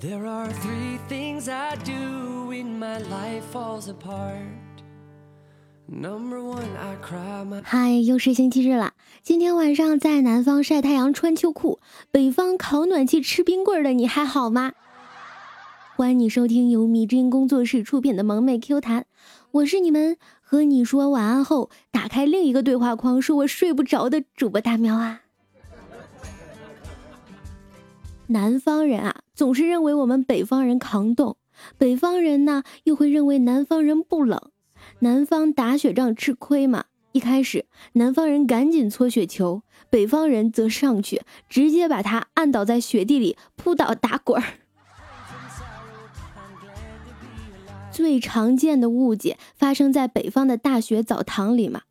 There are three things I do when my life falls apart. Number one, I cry my 嗨，又是星期日了。今天晚上在南方晒太阳穿秋裤，北方烤暖气吃冰棍的你还好吗？欢迎你收听由米之音工作室出品的萌妹 Q 弹，我是你们和你说晚安后打开另一个对话框说我睡不着的主播大喵啊。南方人啊，总是认为我们北方人抗冻，北方人呢又会认为南方人不冷。南方打雪仗吃亏嘛，一开始南方人赶紧搓雪球，北方人则上去直接把他按倒在雪地里扑倒打滚儿。最常见的误解发生在北方的大学澡堂里嘛，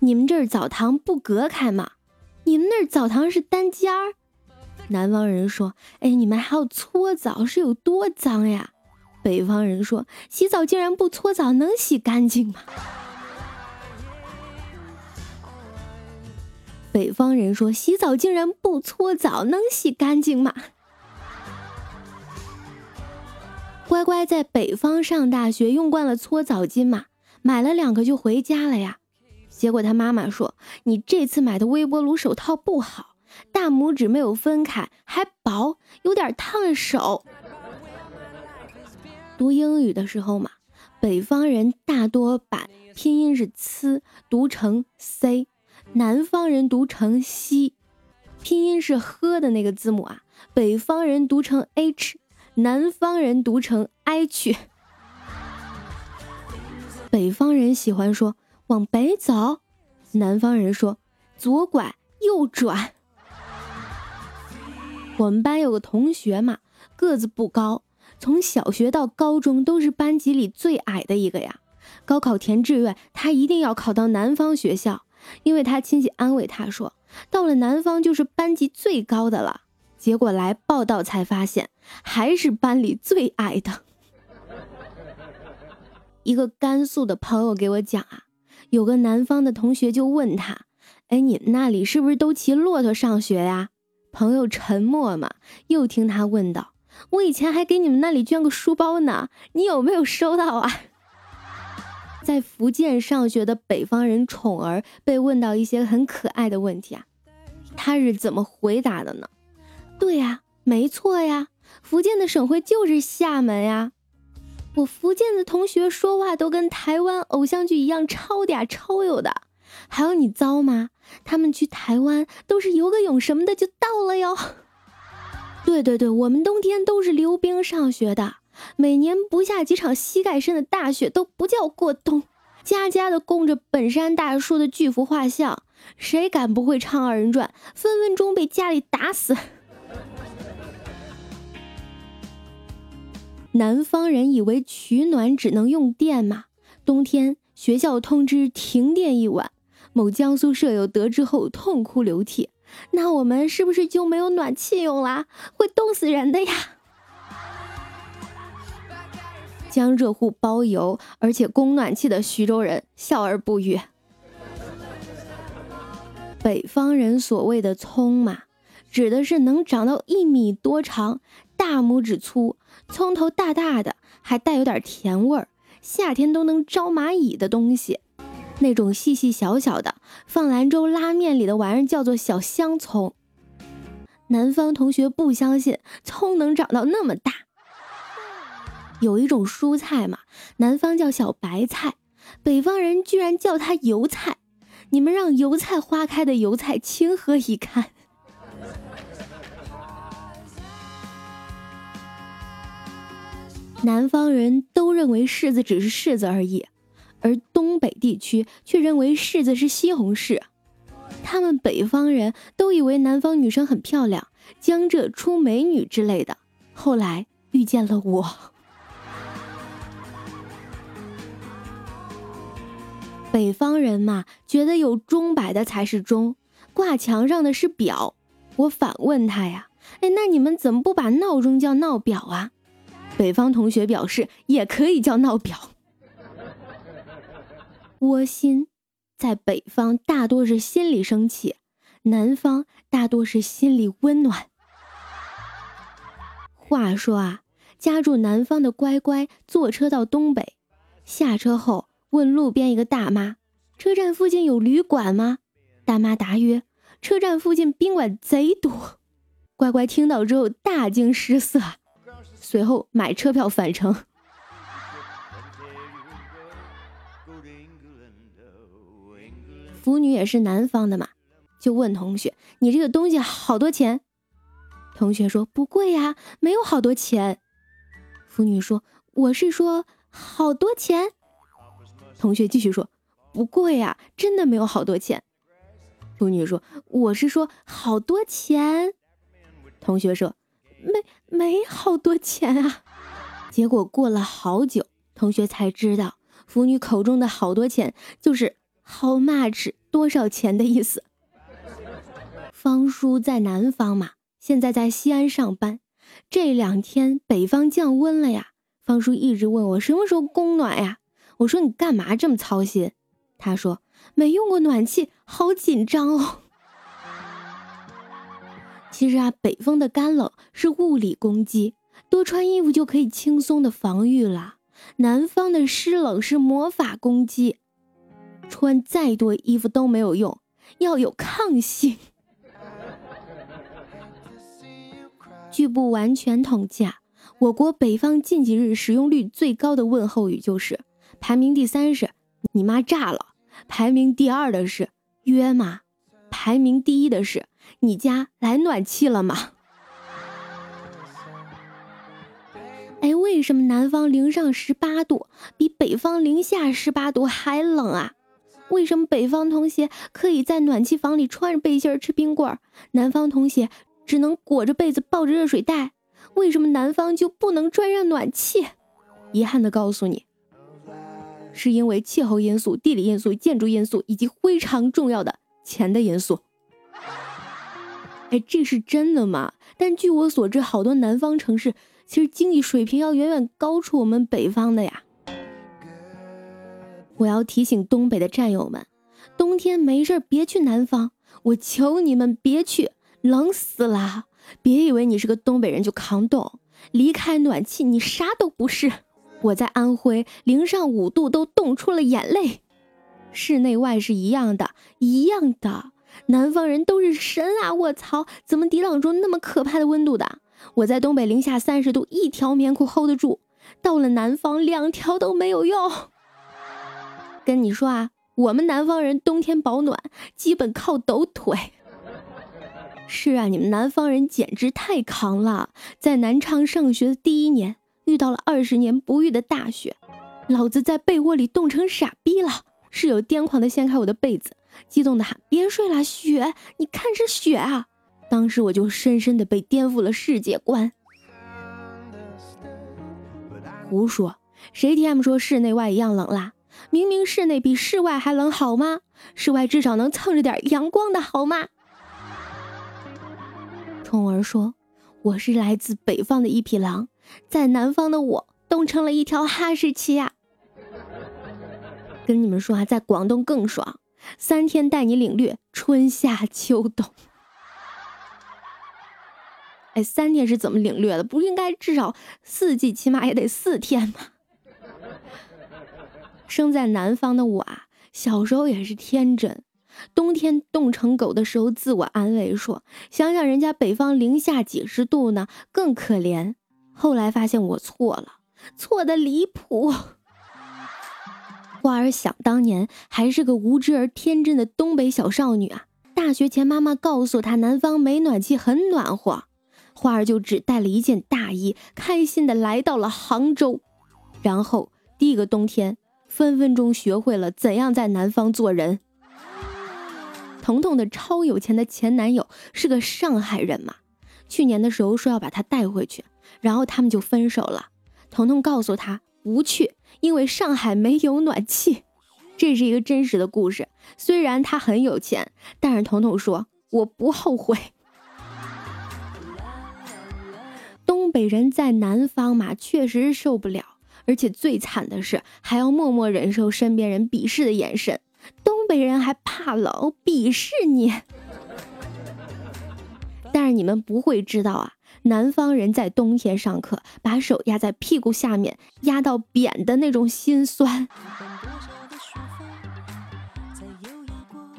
你们这儿澡堂不隔开吗？你们那儿澡堂是单间儿。南方人说：“哎，你们还要搓澡，是有多脏呀？”北方人说：“洗澡竟然不搓澡，能洗干净吗？”北方人说：“洗澡竟然不搓澡，能洗干净吗？”乖乖在北方上大学，用惯了搓澡巾嘛，买了两个就回家了呀。结果他妈妈说：“你这次买的微波炉手套不好。”大拇指没有分开，还薄，有点烫手。读英语的时候嘛，北方人大多把拼音是“呲”读成 “c”，南方人读成“西”。拼音是“呵”的那个字母啊，北方人读成 “h”，南方人读成 “h”。北方人喜欢说“往北走”，南方人说“左拐右转”。我们班有个同学嘛，个子不高，从小学到高中都是班级里最矮的一个呀。高考填志愿，他一定要考到南方学校，因为他亲戚安慰他说，到了南方就是班级最高的了。结果来报道才发现，还是班里最矮的。一个甘肃的朋友给我讲啊，有个南方的同学就问他，哎，你们那里是不是都骑骆驼上学呀？朋友沉默嘛，又听他问道：“我以前还给你们那里捐过书包呢，你有没有收到啊？”在福建上学的北方人宠儿被问到一些很可爱的问题啊，他是怎么回答的呢？对呀，没错呀，福建的省会就是厦门呀。我福建的同学说话都跟台湾偶像剧一样超嗲超有的。还有你糟吗？他们去台湾都是游个泳什么的就到了哟。对对对，我们冬天都是溜冰上学的，每年不下几场膝盖深的大雪都不叫过冬。家家的供着本山大叔的巨幅画像，谁敢不会唱二人转，分分钟被家里打死。南方人以为取暖只能用电吗？冬天学校通知停电一晚。某江苏舍友得知后痛哭流涕，那我们是不是就没有暖气用啦？会冻死人的呀！江浙沪包邮而且供暖气的徐州人笑而不语。北方人所谓的葱嘛，指的是能长到一米多长、大拇指粗、葱头大大的，还带有点甜味儿，夏天都能招蚂蚁的东西。那种细细小小的，放兰州拉面里的玩意儿叫做小香葱。南方同学不相信葱能长到那么大。有一种蔬菜嘛，南方叫小白菜，北方人居然叫它油菜。你们让油菜花开的油菜情何以堪？南方人都认为柿子只是柿子而已。而东北地区却认为柿子是西红柿，他们北方人都以为南方女生很漂亮，江浙出美女之类的。后来遇见了我，北方人嘛，觉得有钟摆的才是钟，挂墙上的是表。我反问他呀，哎，那你们怎么不把闹钟叫闹表啊？北方同学表示，也可以叫闹表。窝心，在北方大多是心里生气，南方大多是心里温暖。话说啊，家住南方的乖乖坐车到东北，下车后问路边一个大妈：“车站附近有旅馆吗？”大妈答曰：“车站附近宾馆贼多。”乖乖听到之后大惊失色，随后买车票返程。腐女也是南方的嘛，就问同学：“你这个东西好多钱？”同学说：“不贵呀，没有好多钱。”腐女说：“我是说好多钱。”同学继续说：“不贵呀，真的没有好多钱。”腐女说：“我是说好多钱。”同学说：“没没好多钱啊。”结果过了好久，同学才知道，腐女口中的好多钱就是 “how much” 多少钱的意思。方叔在南方嘛，现在在西安上班。这两天北方降温了呀，方叔一直问我什么时候供暖呀。我说你干嘛这么操心？他说没用过暖气，好紧张哦。其实啊，北方的干冷是物理攻击，多穿衣服就可以轻松的防御了。南方的湿冷是魔法攻击，穿再多衣服都没有用，要有抗性。据不完全统计，啊，我国北方近几日使用率最高的问候语就是排名第三是“你妈炸了”，排名第二的是“约吗”，排名第一的是。你家来暖气了吗？哎，为什么南方零上十八度比北方零下十八度还冷啊？为什么北方同学可以在暖气房里穿着背心吃冰棍，南方同学只能裹着被子抱着热水袋？为什么南方就不能装上暖气？遗憾的告诉你，是因为气候因素、地理因素、建筑因素以及非常重要的钱的因素。哎，这是真的吗？但据我所知，好多南方城市其实经济水平要远远高出我们北方的呀。我要提醒东北的战友们，冬天没事别去南方，我求你们别去，冷死了！别以为你是个东北人就扛冻，离开暖气你啥都不是。我在安徽，零上五度都冻出了眼泪，室内外是一样的，一样的。南方人都是神啊！我操，怎么抵挡住那么可怕的温度的？我在东北零下三十度，一条棉裤 hold 得住，到了南方两条都没有用。跟你说啊，我们南方人冬天保暖基本靠抖腿。是啊，你们南方人简直太扛了。在南昌上学的第一年，遇到了二十年不遇的大雪，老子在被窝里冻成傻逼了。室友癫狂的掀开我的被子。激动的喊：“别睡了，雪！你看是雪啊！”当时我就深深的被颠覆了世界观。胡说，谁 T M 说室内外一样冷啦？明明室内比室外还冷，好吗？室外至少能蹭着点阳光的好吗？虫儿说：“我是来自北方的一匹狼，在南方的我冻成了一条哈士奇呀！”跟你们说啊，在广东更爽。三天带你领略春夏秋冬。哎，三天是怎么领略的？不应该至少四季，起码也得四天吗？生在南方的我啊，小时候也是天真，冬天冻成狗的时候，自我安慰说：“想想人家北方零下几十度呢，更可怜。”后来发现我错了，错的离谱。花儿想当年还是个无知而天真的东北小少女啊！大学前，妈妈告诉她南方没暖气，很暖和。花儿就只带了一件大衣，开心的来到了杭州。然后第一个冬天，分分钟学会了怎样在南方做人。彤彤的超有钱的前男友是个上海人嘛？去年的时候说要把他带回去，然后他们就分手了。彤彤告诉他不去。因为上海没有暖气，这是一个真实的故事。虽然他很有钱，但是彤彤说我不后悔。东北人在南方嘛，确实受不了，而且最惨的是还要默默忍受身边人鄙视的眼神。东北人还怕冷，鄙视你。但是你们不会知道啊，南方人在冬天上课，把手压在屁股下面，压到扁的那种心酸。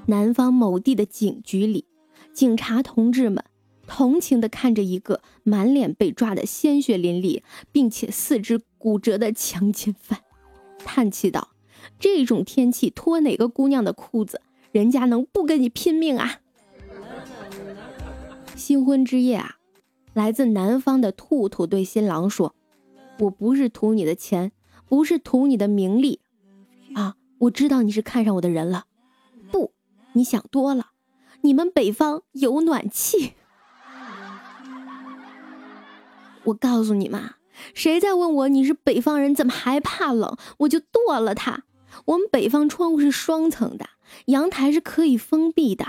南方某地的警局里，警察同志们同情地看着一个满脸被抓的鲜血淋漓，并且四肢骨折的强奸犯，叹气道：“这种天气脱哪个姑娘的裤子，人家能不跟你拼命啊？”新婚之夜啊，来自南方的兔兔对新郎说：“我不是图你的钱，不是图你的名利，啊，我知道你是看上我的人了。”不你想多了，你们北方有暖气。我告诉你们，谁再问我你是北方人怎么还怕冷，我就剁了他。我们北方窗户是双层的，阳台是可以封闭的，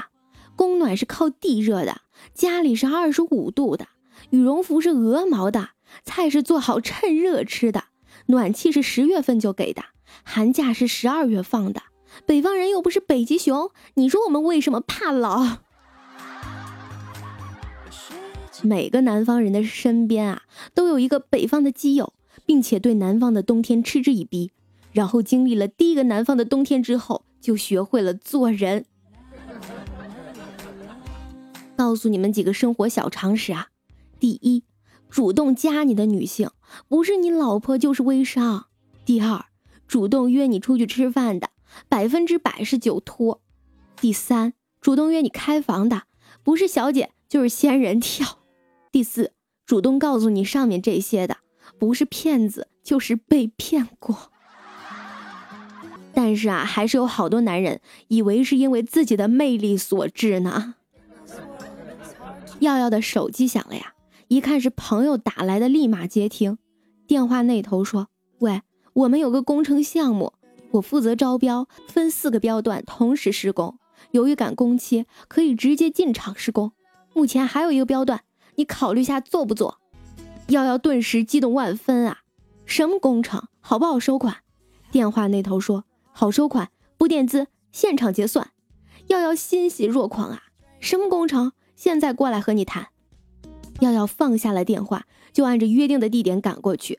供暖是靠地热的，家里是二十五度的，羽绒服是鹅毛的，菜是做好趁热吃的，暖气是十月份就给的，寒假是十二月放的。北方人又不是北极熊，你说我们为什么怕冷？每个南方人的身边啊，都有一个北方的基友，并且对南方的冬天嗤之以鼻。然后经历了第一个南方的冬天之后，就学会了做人。告诉你们几个生活小常识啊：第一，主动加你的女性，不是你老婆就是微商；第二，主动约你出去吃饭的。百分之百是酒托。第三，主动约你开房的，不是小姐就是仙人跳。第四，主动告诉你上面这些的，不是骗子就是被骗过。但是啊，还是有好多男人以为是因为自己的魅力所致呢。耀耀的手机响了呀，一看是朋友打来的，立马接听。电话那头说：“喂，我们有个工程项目。”我负责招标，分四个标段同时施工。由于赶工期，可以直接进场施工。目前还有一个标段，你考虑下做不做？耀耀顿时激动万分啊！什么工程？好不好收款？电话那头说好收款，不垫资，现场结算。耀耀欣喜若狂啊！什么工程？现在过来和你谈。耀耀放下了电话，就按着约定的地点赶过去。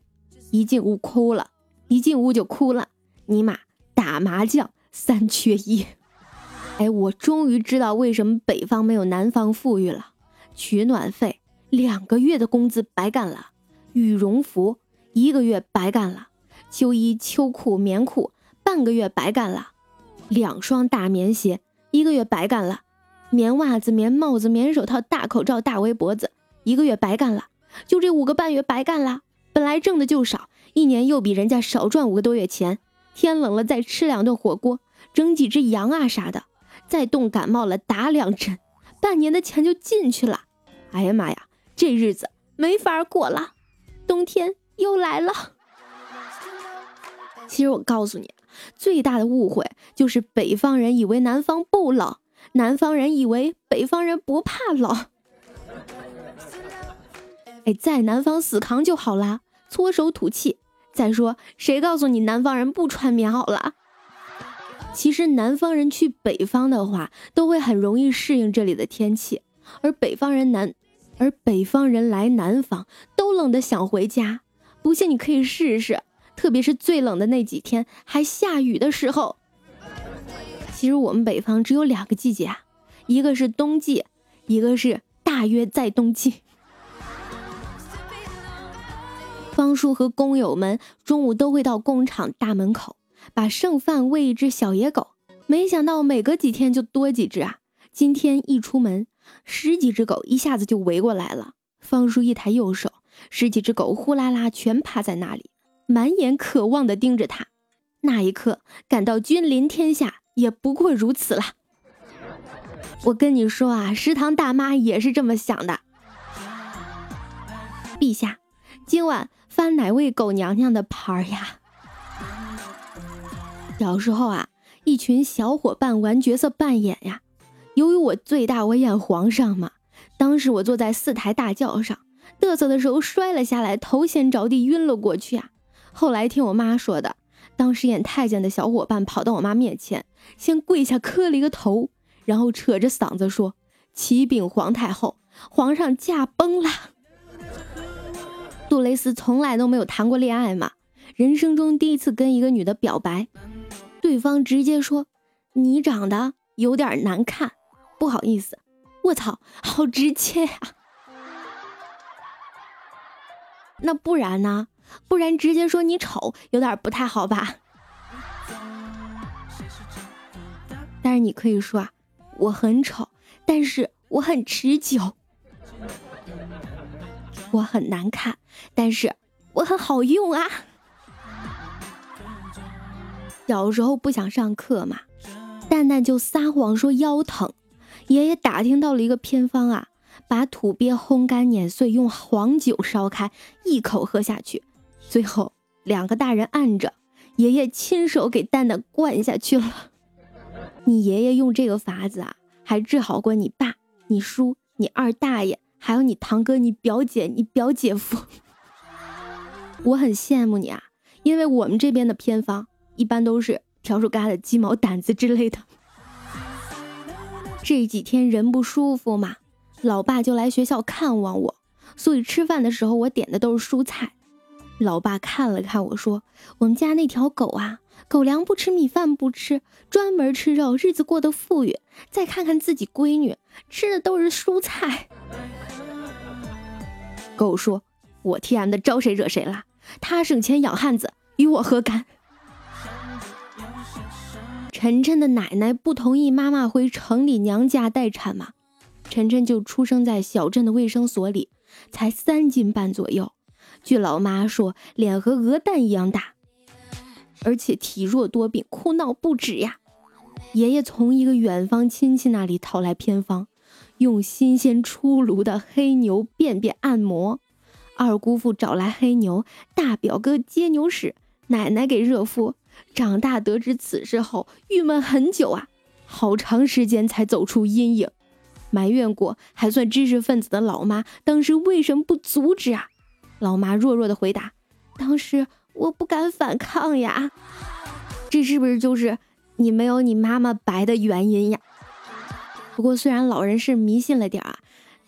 一进屋哭了，一进屋就哭了。尼玛，打麻将三缺一！哎，我终于知道为什么北方没有南方富裕了。取暖费两个月的工资白干了，羽绒服一个月白干了，秋衣秋裤棉裤半个月白干了，两双大棉鞋一个月白干了，棉袜子、棉帽子、棉手套、大口罩、大围脖子一个月白干了，就这五个半月白干了。本来挣的就少，一年又比人家少赚五个多月钱。天冷了，再吃两顿火锅，整几只羊啊啥的，再冻感冒了打两针，半年的钱就进去了。哎呀妈呀，这日子没法过了，冬天又来了。其实我告诉你，最大的误会就是北方人以为南方不冷，南方人以为北方人不怕冷。哎，在南方死扛就好啦，搓手吐气。再说，谁告诉你南方人不穿棉袄了？其实南方人去北方的话，都会很容易适应这里的天气，而北方人南，而北方人来南方都冷得想回家。不信你可以试试，特别是最冷的那几天还下雨的时候。其实我们北方只有两个季节啊，一个是冬季，一个是大约在冬季。方叔和工友们中午都会到工厂大门口，把剩饭喂一只小野狗。没想到每隔几天就多几只啊！今天一出门，十几只狗一下子就围过来了。方叔一抬右手，十几只狗呼啦啦全趴在那里，满眼渴望地盯着他。那一刻，感到君临天下也不过如此了。我跟你说啊，食堂大妈也是这么想的。陛下，今晚。翻哪位狗娘娘的牌呀？小时候啊，一群小伙伴玩角色扮演呀。由于我最大，我演皇上嘛。当时我坐在四抬大轿上，嘚瑟的时候摔了下来，头先着地，晕了过去啊。后来听我妈说的，当时演太监的小伙伴跑到我妈面前，先跪下磕了一个头，然后扯着嗓子说：“启禀皇太后，皇上驾崩了。”杜蕾斯从来都没有谈过恋爱嘛，人生中第一次跟一个女的表白，对方直接说：“你长得有点难看，不好意思。”我操，好直接呀！那不然呢？不然直接说你丑，有点不太好吧？但是你可以说啊，我很丑，但是我很持久。我很难看，但是我很好用啊。小时候不想上课嘛，蛋蛋就撒谎说腰疼。爷爷打听到了一个偏方啊，把土鳖烘干碾碎，用黄酒烧开，一口喝下去。最后两个大人按着，爷爷亲手给蛋蛋灌下去了。你爷爷用这个法子啊，还治好过你爸、你叔、你二大爷。还有你堂哥、你表姐、你表姐夫，我很羡慕你啊，因为我们这边的偏方一般都是笤帚疙瘩、鸡毛掸子之类的。这几天人不舒服嘛，老爸就来学校看望我，所以吃饭的时候我点的都是蔬菜。老爸看了看我说：“我们家那条狗啊，狗粮不吃，米饭不吃，专门吃肉，日子过得富裕。再看看自己闺女，吃的都是蔬菜。”狗说：“我 T M 的招谁惹谁了？他省钱养汉子，与我何干？”晨晨的奶奶不同意妈妈回城里娘家待产嘛，晨晨就出生在小镇的卫生所里，才三斤半左右。据老妈说，脸和鹅蛋一样大，而且体弱多病，哭闹不止呀。爷爷从一个远方亲戚那里讨来偏方。用新鲜出炉的黑牛便便按摩，二姑父找来黑牛，大表哥接牛屎，奶奶给热敷。长大得知此事后，郁闷很久啊，好长时间才走出阴影，埋怨过还算知识分子的老妈，当时为什么不阻止啊？老妈弱弱的回答：“当时我不敢反抗呀。”这是不是就是你没有你妈妈白的原因呀？不过，虽然老人是迷信了点啊，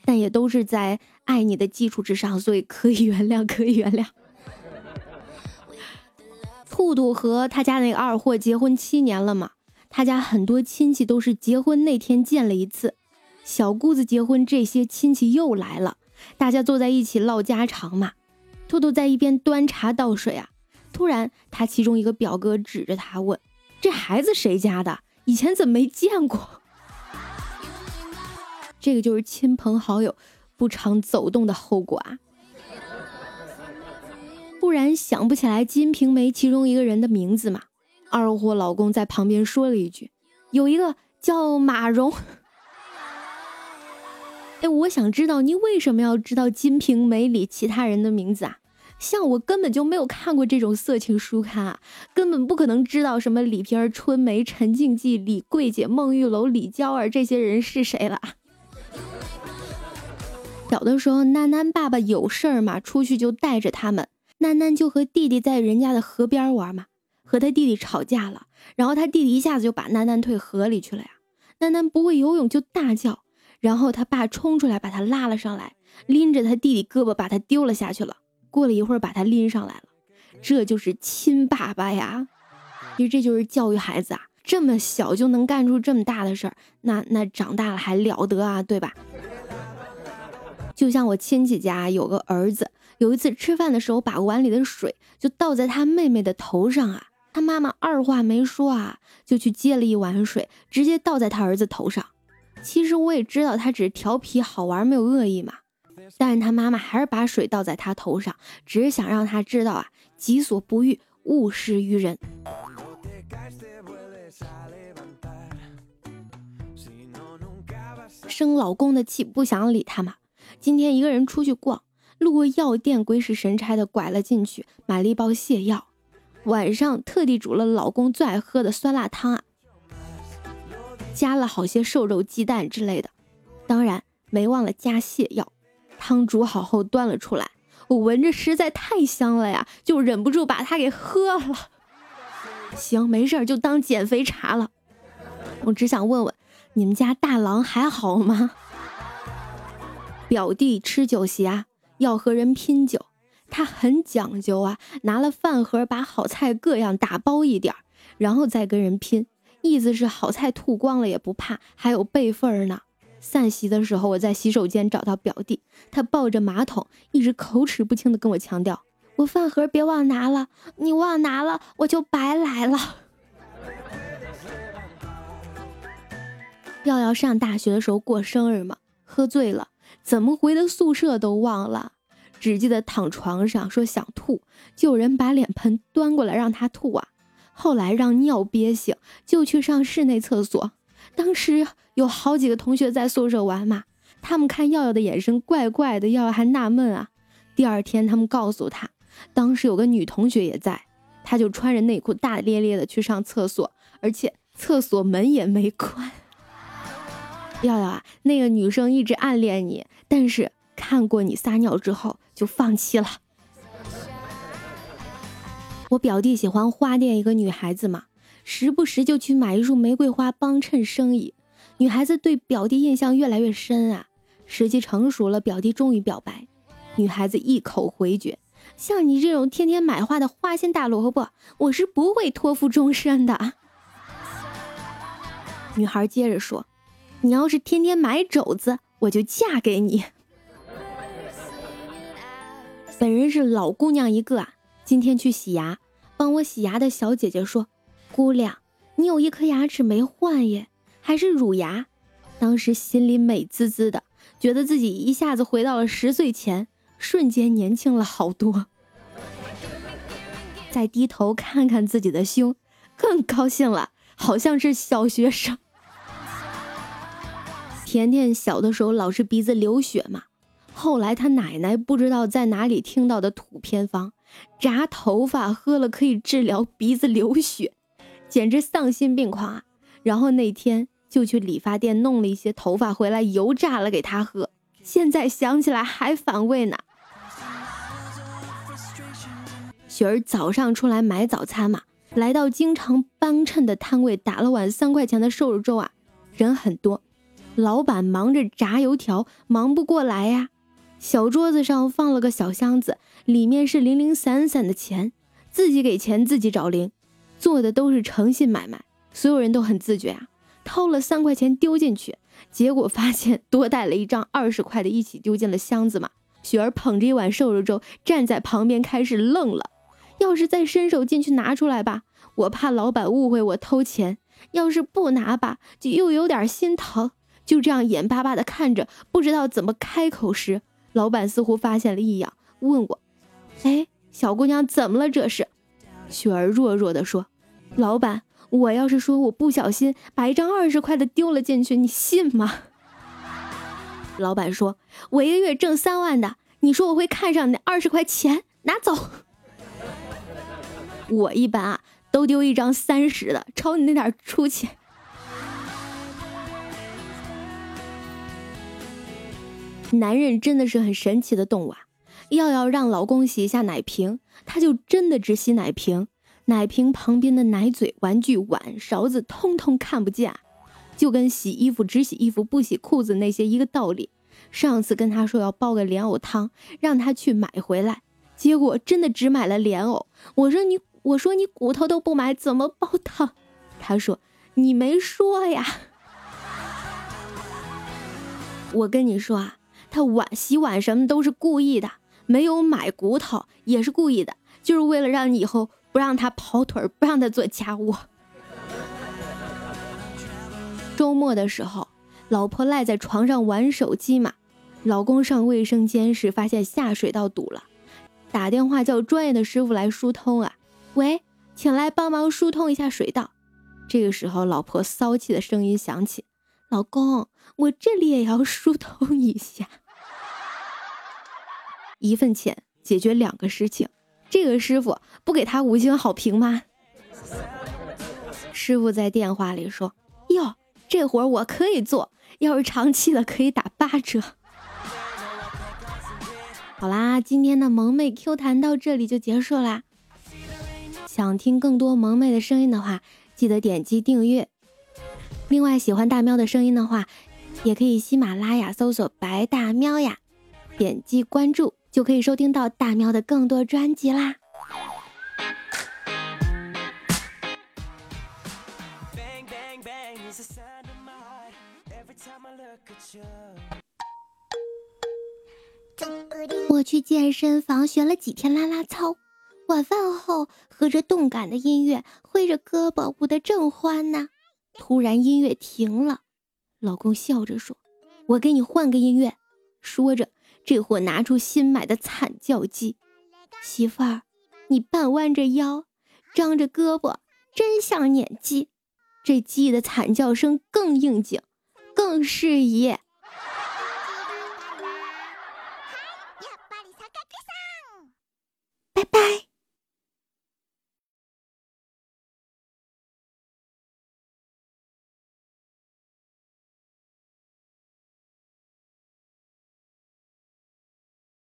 但也都是在爱你的基础之上，所以可以原谅，可以原谅。兔兔和他家那个二货结婚七年了嘛，他家很多亲戚都是结婚那天见了一次。小姑子结婚，这些亲戚又来了，大家坐在一起唠家常嘛。兔兔在一边端茶倒水啊，突然他其中一个表哥指着他问：“这孩子谁家的？以前怎么没见过？”这个就是亲朋好友不常走动的后果啊，突然想不起来《金瓶梅》其中一个人的名字嘛。二货老公在旁边说了一句：“有一个叫马蓉。”哎，我想知道你为什么要知道《金瓶梅》里其他人的名字啊？像我根本就没有看过这种色情书刊啊，根本不可能知道什么李瓶儿、春梅、陈静姬、李桂姐、孟玉楼、李娇儿这些人是谁了。小的时候，囡囡爸爸有事儿嘛，出去就带着他们。囡囡就和弟弟在人家的河边玩嘛，和他弟弟吵架了，然后他弟弟一下子就把囡囡推河里去了呀。囡囡不会游泳就大叫，然后他爸冲出来把他拉了上来，拎着他弟弟胳膊把他丢了下去了。过了一会儿把他拎上来了，这就是亲爸爸呀。其实这就是教育孩子啊，这么小就能干出这么大的事儿，那那长大了还了得啊，对吧？就像我亲戚家有个儿子，有一次吃饭的时候，把碗里的水就倒在他妹妹的头上啊，他妈妈二话没说啊，就去接了一碗水，直接倒在他儿子头上。其实我也知道他只是调皮好玩，没有恶意嘛，但是他妈妈还是把水倒在他头上，只是想让他知道啊，己所不欲，勿施于人。生老公的气，不想理他嘛。今天一个人出去逛，路过药店，鬼使神差的拐了进去，买了一包泻药。晚上特地煮了老公最爱喝的酸辣汤啊，加了好些瘦肉、鸡蛋之类的，当然没忘了加泻药。汤煮好后端了出来，我闻着实在太香了呀，就忍不住把它给喝了。行，没事儿，就当减肥茶了。我只想问问，你们家大郎还好吗？表弟吃酒席啊，要和人拼酒，他很讲究啊，拿了饭盒把好菜各样打包一点，然后再跟人拼，意思是好菜吐光了也不怕，还有备份呢。散席的时候，我在洗手间找到表弟，他抱着马桶，一直口齿不清的跟我强调：“我饭盒别忘拿了，你忘拿了我就白来了。”耀耀上大学的时候过生日嘛，喝醉了，怎么回的宿舍都忘了，只记得躺床上说想吐，就有人把脸盆端过来让他吐啊。后来让尿憋醒，就去上室内厕所。当时有好几个同学在宿舍玩嘛，他们看耀耀的眼神怪怪的，耀耀还纳闷啊。第二天他们告诉他，当时有个女同学也在，他就穿着内裤大咧咧的去上厕所，而且厕所门也没关。耀耀啊，那个女生一直暗恋你，但是看过你撒尿之后就放弃了。我表弟喜欢花店一个女孩子嘛。时不时就去买一束玫瑰花帮衬生意，女孩子对表弟印象越来越深啊。时机成熟了，表弟终于表白，女孩子一口回绝：“像你这种天天买花的花心大萝卜，我是不会托付终身的。”女孩接着说：“你要是天天买肘子，我就嫁给你。”本人是老姑娘一个啊，今天去洗牙，帮我洗牙的小姐姐说。姑娘，你有一颗牙齿没换耶，还是乳牙。当时心里美滋滋的，觉得自己一下子回到了十岁前，瞬间年轻了好多。再低头看看自己的胸，更高兴了，好像是小学生。甜甜小的时候老是鼻子流血嘛，后来他奶奶不知道在哪里听到的土偏方，炸头发喝了可以治疗鼻子流血。简直丧心病狂啊！然后那天就去理发店弄了一些头发回来油炸了给他喝，现在想起来还反胃呢。雪儿早上出来买早餐嘛，来到经常帮衬的摊位，打了碗三块钱的瘦肉粥啊，人很多，老板忙着炸油条，忙不过来呀。小桌子上放了个小箱子，里面是零零散散的钱，自己给钱自己找零。做的都是诚信买卖，所有人都很自觉啊。掏了三块钱丢进去，结果发现多带了一张二十块的，一起丢进了箱子嘛。雪儿捧着一碗瘦肉粥，站在旁边开始愣了。要是再伸手进去拿出来吧，我怕老板误会我偷钱；要是不拿吧，就又有点心疼。就这样眼巴巴的看着，不知道怎么开口时，老板似乎发现了异样，问我：“哎，小姑娘怎么了？这是？”雪儿弱弱的说。老板，我要是说我不小心把一张二十块的丢了进去，你信吗？老板说，我一个月挣三万的，你说我会看上你二十块钱？拿走。我一般啊都丢一张三十的，瞅你那点出息。男人真的是很神奇的动物啊！要要让老公洗一下奶瓶，他就真的只洗奶瓶。奶瓶旁边的奶嘴、玩具、碗、勺子，通通看不见，就跟洗衣服只洗衣服不洗裤子那些一个道理。上次跟他说要煲个莲藕汤，让他去买回来，结果真的只买了莲藕。我说你，我说你骨头都不买，怎么煲汤？他说你没说呀。我跟你说啊，他碗、洗碗什么都是故意的，没有买骨头也是故意的，就是为了让你以后。不让他跑腿，不让他做家务。周末的时候，老婆赖在床上玩手机嘛，老公上卫生间时发现下水道堵了，打电话叫专业的师傅来疏通啊。喂，请来帮忙疏通一下水道。这个时候，老婆骚气的声音响起：“老公，我这里也要疏通一下。”一份钱解决两个事情。这个师傅不给他五星好评吗？师傅在电话里说：“哟，这活我可以做，要是长期的可以打八折。”好啦，今天的萌妹 Q 弹到这里就结束啦。想听更多萌妹的声音的话，记得点击订阅。另外，喜欢大喵的声音的话，也可以喜马拉雅搜索“白大喵”呀，点击关注。就可以收听到大喵的更多专辑啦。我去健身房学了几天啦啦操，晚饭后和着动感的音乐，挥着胳膊舞得正欢呢。突然音乐停了，老公笑着说：“我给你换个音乐。”说着，这货拿出新买的惨叫机。媳妇儿，你半弯着腰，张着胳膊，真像撵鸡。这鸡的惨叫声更应景，更适宜。